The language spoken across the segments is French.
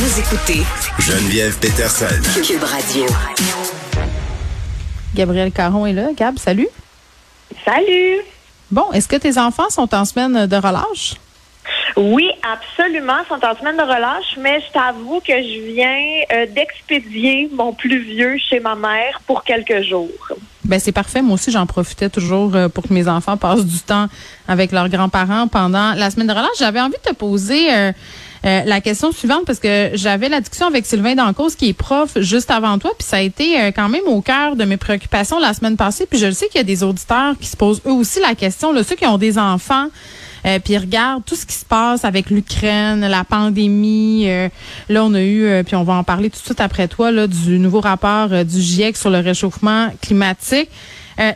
Vous écoutez Geneviève Peterson. Cube Radio. Gabriel Caron est là. Gab, salut. Salut. Bon, est-ce que tes enfants sont en semaine de relâche? Oui, absolument, ils sont en semaine de relâche, mais je t'avoue que je viens euh, d'expédier mon plus vieux chez ma mère pour quelques jours. Ben c'est parfait. Moi aussi, j'en profitais toujours euh, pour que mes enfants passent du temps avec leurs grands-parents pendant la semaine de relâche. J'avais envie de te poser euh, euh, la question suivante parce que j'avais la discussion avec Sylvain Dancause qui est prof juste avant toi, puis ça a été euh, quand même au cœur de mes préoccupations la semaine passée. Puis je sais qu'il y a des auditeurs qui se posent eux aussi la question, là, ceux qui ont des enfants. Euh, puis regarde tout ce qui se passe avec l'Ukraine, la pandémie. Euh, là, on a eu, puis on va en parler tout de suite après toi, là, du nouveau rapport du GIEC sur le réchauffement climatique.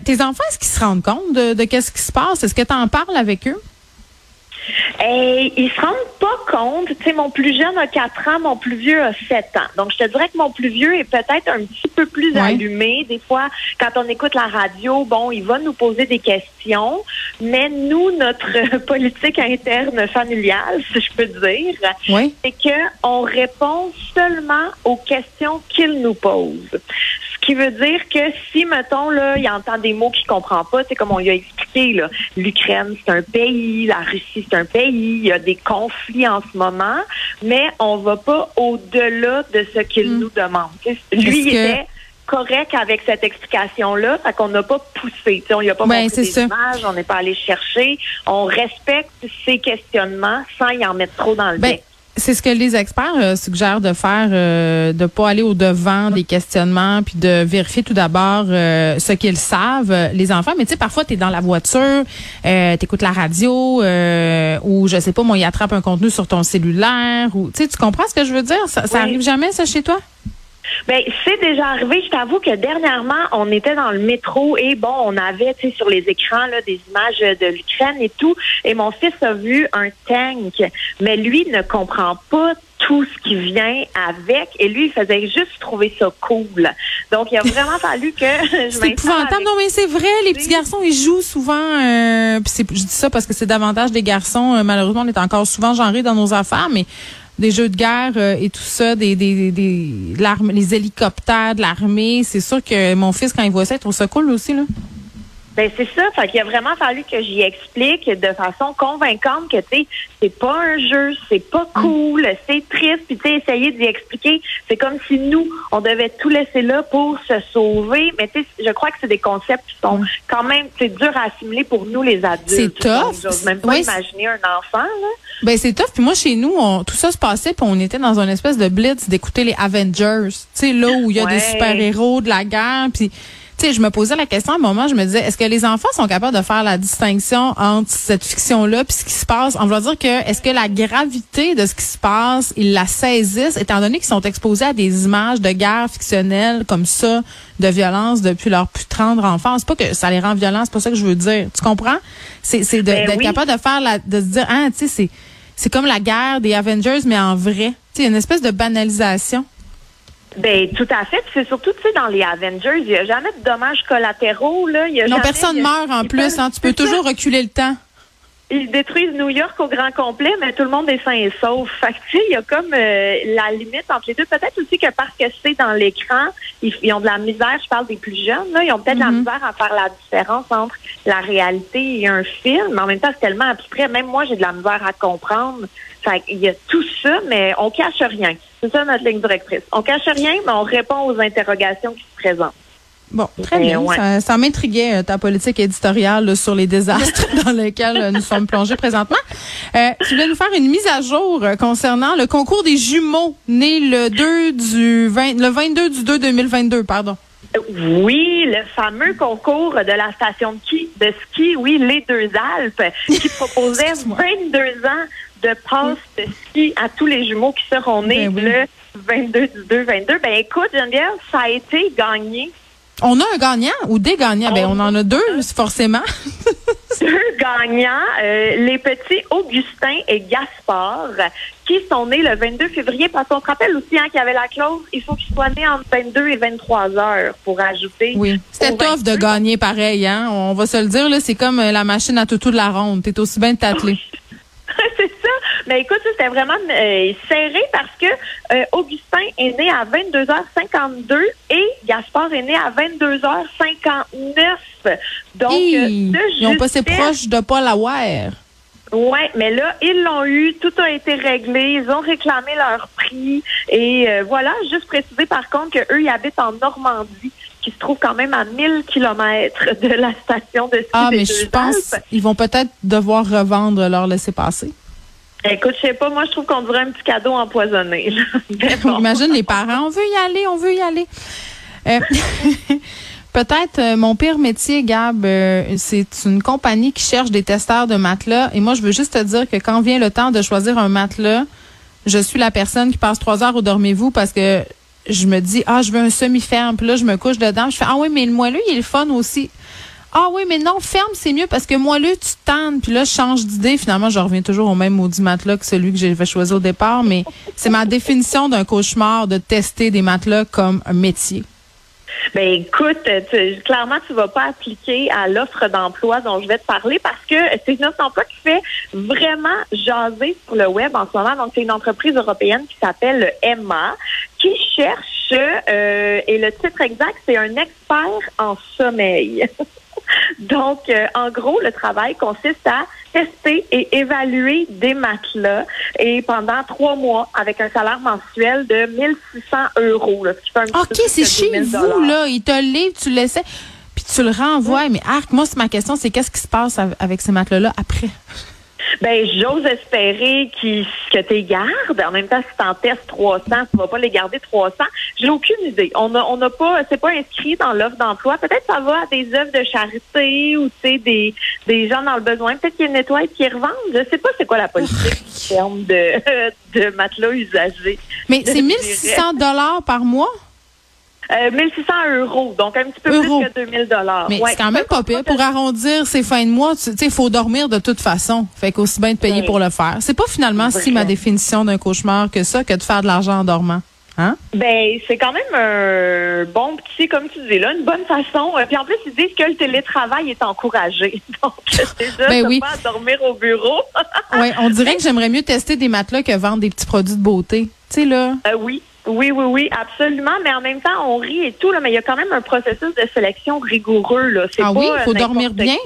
tes enfants, est-ce qu'ils se rendent compte de, de qu'est-ce qui se passe? Est-ce que tu en parles avec eux? Et ils se rendent pas compte. Tu sais, mon plus jeune a 4 ans, mon plus vieux a 7 ans. Donc, je te dirais que mon plus vieux est peut-être un petit peu plus allumé. Des fois, quand on écoute la radio, bon, il va nous poser des questions. Mais nous, notre politique interne familiale, si je peux dire, c'est que on répond seulement aux questions qu'il nous pose. Ce qui veut dire que si, mettons, là, il entend des mots qu'il comprend pas, c'est comme on lui a expliqué, là, l'Ukraine, c'est un pays, la Russie, c'est un pays, il y a des conflits en ce moment, mais on va pas au-delà de ce qu'il hmm. nous demande. Lui, il était correct avec cette explication-là, fait qu'on n'a pas poussé. on lui a pas ben, montré des images, on n'est pas allé chercher. On respecte ses questionnements sans y en mettre trop dans le ben, c'est ce que les experts euh, suggèrent de faire, euh, de pas aller au devant des questionnements, puis de vérifier tout d'abord euh, ce qu'ils savent, euh, les enfants. Mais tu sais, parfois tu es dans la voiture, euh, tu écoutes la radio, ou je sais pas, moi, il attrape un contenu sur ton cellulaire, ou tu sais, tu comprends ce que je veux dire? Ça, ça arrive jamais ça chez toi? Ben, c'est déjà arrivé. Je t'avoue que dernièrement, on était dans le métro et bon, on avait, sur les écrans, là, des images de l'Ukraine et tout. Et mon fils a vu un tank. Mais lui ne comprend pas tout ce qui vient avec. Et lui, il faisait juste trouver ça cool. Donc, il a vraiment fallu que je C'est épouvantable. Non, mais c'est vrai. Les petits garçons, ils jouent souvent. Euh, je dis ça parce que c'est davantage des garçons. Euh, malheureusement, on est encore souvent genrés dans nos affaires, mais des jeux de guerre euh, et tout ça, des, des, des les hélicoptères de l'armée. C'est sûr que mon fils, quand il voit ça, il trouve ça cool aussi, là. Ben c'est ça, fait qu'il a vraiment fallu que j'y explique de façon convaincante que tu sais c'est pas un jeu, c'est pas mm. cool, c'est triste, puis tu sais essayer d'y expliquer, c'est comme si nous on devait tout laisser là pour se sauver, mais tu sais je crois que c'est des concepts qui sont quand même c'est dur à assimiler pour nous les adultes. C'est tough. J'ose même pas imaginer un enfant là. Ben c'est tough, puis moi chez nous on, tout ça se passait puis on était dans une espèce de blitz d'écouter les Avengers, tu sais là où il y a des super-héros de la guerre puis je me posais la question à un moment, je me disais, est-ce que les enfants sont capables de faire la distinction entre cette fiction-là puis ce qui se passe? On va dire que, est-ce que la gravité de ce qui se passe, ils la saisissent, étant donné qu'ils sont exposés à des images de guerre fictionnelles comme ça, de violence depuis leur plus tendre enfance? C'est pas que ça les rend violents, c'est pas ça que je veux dire. Tu comprends? C'est, c'est ben d'être capable de faire la, de se dire, ah, tu sais, c'est, c'est comme la guerre des Avengers, mais en vrai. Tu sais, une espèce de banalisation. Ben tout à fait. C'est surtout, tu sais, dans les Avengers, il n'y a jamais de dommages collatéraux. Là. Y a non, personne meurt en plus. Hein. Tu peux toujours reculer le temps. Ils détruisent New York au grand complet, mais tout le monde est sain et sauf. Fait que, il y a comme euh, la limite entre les deux. Peut-être aussi que parce que c'est dans l'écran, ils, ont de la misère, je parle des plus jeunes, là, ils ont peut-être de la mm-hmm. misère à faire la différence entre la réalité et un film. Mais en même temps, c'est tellement abstrait. Même moi, j'ai de la misère à comprendre. Fait il y a tout ça, mais on cache rien. C'est ça notre ligne directrice. On cache rien, mais on répond aux interrogations qui se présentent. Bon, très bien. Ça, m'intriguait euh, ta politique éditoriale sur les désastres dans lesquels euh, nous sommes plongés présentement. Euh, tu voulais nous faire une mise à jour concernant le concours des jumeaux né le 2 du 20, le 22 du 2 2022, pardon. Oui, le fameux concours de la station de ski, de ski, oui, les deux Alpes, qui proposait 22 ans de passe-ski à tous les jumeaux qui seront nés Ben oui. le 22 du 2 22. Ben écoute, Geneviève, ça a été gagné. On a un gagnant ou des gagnants? Ben, on en a deux, forcément. Deux gagnants, euh, les petits Augustin et Gaspard, qui sont nés le 22 février. Parce qu'on se rappelle aussi hein, qu'il y avait la clause, il faut qu'ils soient nés entre 22 et 23 heures pour ajouter. Oui. C'était tough de 22. gagner pareil, hein? On va se le dire, là, c'est comme euh, la machine à toutou de la ronde. T'es aussi bien de t'atteler. Mais écoute, c'était vraiment euh, serré parce que euh, Augustin est né à 22h52 et Gaspard est né à 22h59. Donc, Hi! euh, de Ils ont passé justesse. proche de pas l'avoir. Ouais, mais là, ils l'ont eu, tout a été réglé, ils ont réclamé leur prix et euh, voilà, juste préciser par contre que eux ils habitent en Normandie, qui se trouve quand même à 1000 kilomètres de la station de ski Ah, mais je pense Alpes. ils vont peut-être devoir revendre leur laisser-passer. Écoute, je sais pas, moi je trouve qu'on dirait un petit cadeau empoisonné. Mais bon. Imagine les parents, on veut y aller, on veut y aller. Euh, Peut-être euh, mon pire métier, Gab, euh, c'est une compagnie qui cherche des testeurs de matelas. Et moi, je veux juste te dire que quand vient le temps de choisir un matelas, je suis la personne qui passe trois heures au dormez-vous parce que je me dis, ah, je veux un semi-ferme. Puis là, je me couche dedans. Je fais, ah oui, mais le moelleux, il est le fun aussi. Ah oui, mais non, ferme, c'est mieux parce que moelleux, tu tannes. Puis là, je change d'idée. Finalement, je reviens toujours au même maudit matelas que celui que j'avais choisi au départ. Mais c'est ma définition d'un cauchemar de tester des matelas comme un métier. Ben écoute, clairement, tu vas pas appliquer à l'offre d'emploi dont je vais te parler parce que c'est une offre d'emploi qui fait vraiment jaser sur le web en ce moment. Donc, c'est une entreprise européenne qui s'appelle Emma qui cherche, euh, et le titre exact, c'est un expert en sommeil. Donc, euh, en gros, le travail consiste à tester et évaluer des matelas et pendant trois mois avec un salaire mensuel de 1600 euros. Là, ce qui fait un petit peu OK, c'est chez 2000 vous, là. Ils te le livrent, tu le laissais, puis tu le renvoies. Mais arc, moi, c'est ma question, c'est qu'est-ce qui se passe av- avec ces matelas-là après? Ben, j'ose espérer qu'ils- que tu gardes. En même temps, si tu en testes 300, tu vas pas les garder 300. J'ai aucune idée. On a, on n'a pas, c'est pas inscrit dans l'offre d'emploi. Peut-être ça va à des œuvres de charité ou, tu sais, des, des gens dans le besoin. Peut-être qu'ils nettoient et qu'ils revendent. Je sais pas c'est quoi la politique en termes de, de matelas usagés. Mais c'est dirais. 1600 dollars par mois? Euh, 1600 euros, donc un petit peu plus que 2000 dollars. Mais c'est quand même pas pire. Pour arrondir ces fins de mois, tu sais, il faut dormir de toute façon. Fait qu'aussi bien de payer Oui. pour le faire. C'est pas finalement si ma définition d'un cauchemar que ça, que de faire de l'argent en dormant. Hein? Ben, c'est quand même un bon petit, comme tu dis là, une bonne façon. Euh, Puis en plus, ils disent que le télétravail est encouragé. Donc, déjà, Ben oui. pas à dormir au bureau. Ouais, on dirait que j'aimerais mieux tester des matelas que vendre des petits produits de beauté. Tu sais, là. Euh, oui. Oui, oui, oui, absolument. Mais en même temps, on rit et tout, là, mais il y a quand même un processus de sélection rigoureux. Là. C'est Ah pas, oui, euh, il faut dormir bien?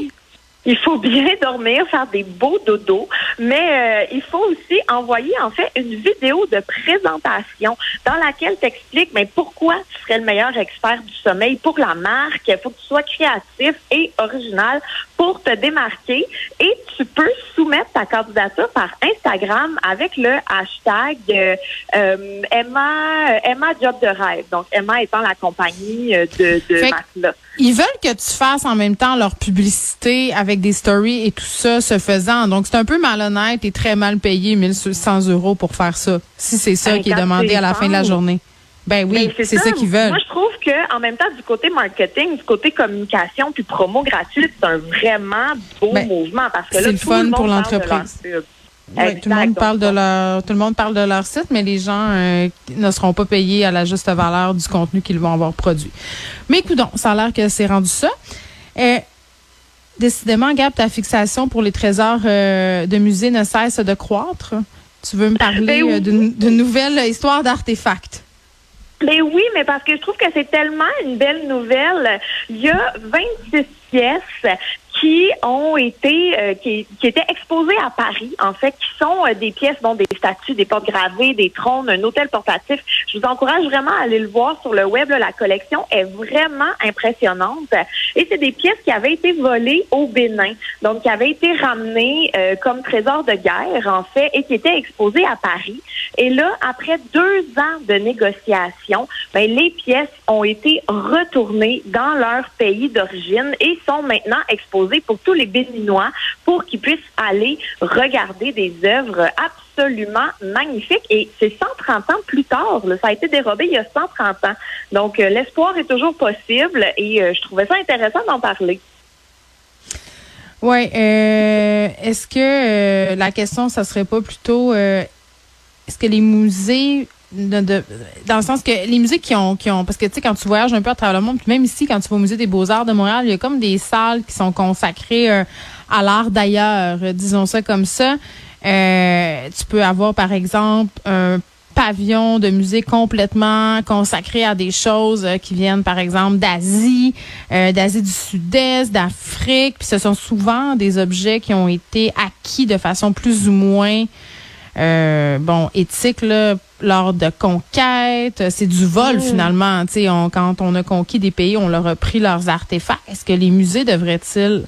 Il faut bien dormir, faire des beaux dodos, mais euh, il faut aussi envoyer en fait une vidéo de présentation dans laquelle tu expliques mais pourquoi tu serais le meilleur expert du sommeil pour la marque. Il faut que tu sois créatif et original pour te démarquer et tu peux soumettre ta candidature par Instagram avec le hashtag euh, euh, Emma euh, Emma Job de rêve. Donc Emma étant la compagnie de, de matelas. Ils veulent que tu fasses en même temps leur publicité avec des stories et tout ça se faisant. Donc, c'est un peu malhonnête et très mal payé, 1100 euros pour faire ça. Si c'est ça Ben, qui est demandé à la fin de la journée. Ben oui, c'est ça, qu'ils veulent. Moi, je trouve que en même temps, du côté marketing, du côté communication, puis promo gratuite, c'est un vraiment beau Ben, mouvement parce que c'est là, le tout fun le monde pour l'entreprise. Oui, tout le monde parle de leur tout le monde parle de leur site, mais les gens euh, ne seront pas payés à la juste valeur du contenu qu'ils vont avoir produit. Mais écoute, ça a l'air que c'est rendu ça. Euh, décidément, Gab, ta fixation pour les trésors euh, de musée ne cesse de croître. Tu veux me parler Ben oui. euh, d'une nouvelle histoire d'artefacts? Mais oui, mais parce que je trouve que c'est tellement une belle nouvelle. Il y a 26 pièces qui ont été euh, qui, qui étaient exposées à Paris, en fait, qui sont euh, des pièces, dont des statues, des portes gravées, des trônes, un hôtel portatif. Je vous encourage vraiment à aller le voir sur le web. là. La collection est vraiment impressionnante. Et c'est des pièces qui avaient été volées au Bénin, donc qui avaient été ramenées euh, comme trésor de guerre, en fait, et qui étaient exposées à Paris. Et là, après deux ans de négociations, ben, les pièces ont été retournées dans leur pays d'origine et sont maintenant exposées pour tous les Béninois pour qu'ils puissent aller regarder des œuvres absolument magnifiques. Et c'est 130 ans plus tard. ça a été dérobé il y a 130 ans. Donc, euh, l'espoir est toujours possible et euh, je trouvais ça intéressant d'en parler. Oui. Euh, est-ce que la question, ça serait pas plutôt est-ce que les musées de, dans le sens que les musées qui ont qui ont parce que tu sais quand tu voyages un peu à travers le monde puis même ici quand tu vas au musée des Beaux-Arts de Montréal, il y a comme des salles qui sont consacrées euh, à l'art d'ailleurs, disons ça comme ça. Euh, tu peux avoir par exemple un pavillon de musée complètement consacré à des choses euh, qui viennent par exemple d'Asie, d'Asie du Sud-Est, d'Afrique, puis ce sont souvent des objets qui ont été acquis de façon plus ou moins euh, bon, éthique là, lors de conquêtes. C'est du vol, mm. finalement. On, quand on a conquis des pays, on leur a pris leurs artefacts. Est-ce que les musées devraient-ils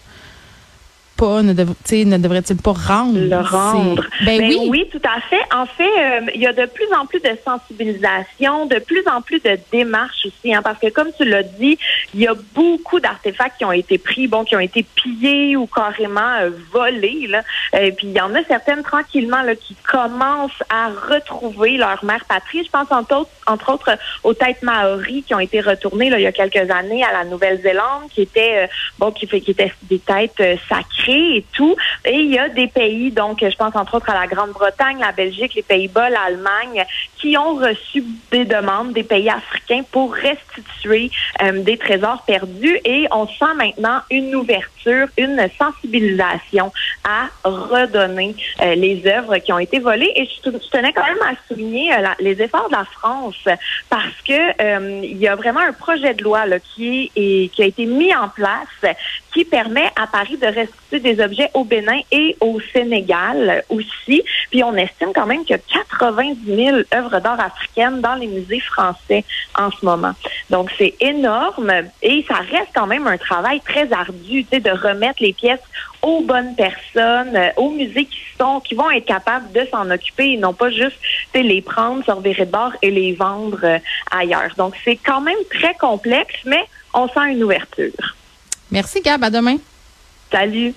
pas, ne, devrait-il pas rendre? Le rendre. Ben, ben, oui. oui. tout à fait. En fait, euh, il y a de plus en plus de sensibilisation, de plus en plus de démarches aussi, hein, parce que comme tu l'as dit, il y a beaucoup d'artefacts qui ont été pris, bon, qui ont été pillés ou carrément euh, volés. Là. Et puis il y en a certaines tranquillement là, qui commencent à retrouver leur mère patrie. Je pense entre autres, entre autres aux têtes maoris qui ont été retournées là, il y a quelques années à la Nouvelle-Zélande, qui étaient euh, bon, qui, qui étaient des têtes sacrées et tout. Et il y a des pays, donc je pense entre autres à la Grande-Bretagne, la Belgique, les Pays-Bas, l'Allemagne, qui ont reçu des demandes des pays africains pour restituer euh, des trésors perdus. Et on sent maintenant une ouverture, une sensibilisation à redonner euh, les œuvres qui ont été volées. Et je, tenais quand même à souligner euh, les efforts de la France parce que il y a vraiment un projet de loi qui, est, qui a été mis en place qui permet à Paris de restituer des objets au Bénin et au Sénégal aussi. Puis on estime quand même qu'il y a 90 000 œuvres d'art africaines dans les musées français en ce moment. Donc c'est énorme et ça reste quand même un travail très ardu, de remettre les pièces aux bonnes personnes, euh, aux musées qui sont, qui vont être capables de s'en occuper et non pas juste les prendre sur des de bord et les vendre euh, ailleurs. Donc c'est quand même très complexe, mais on sent une ouverture. Merci Gab, à demain. Salut.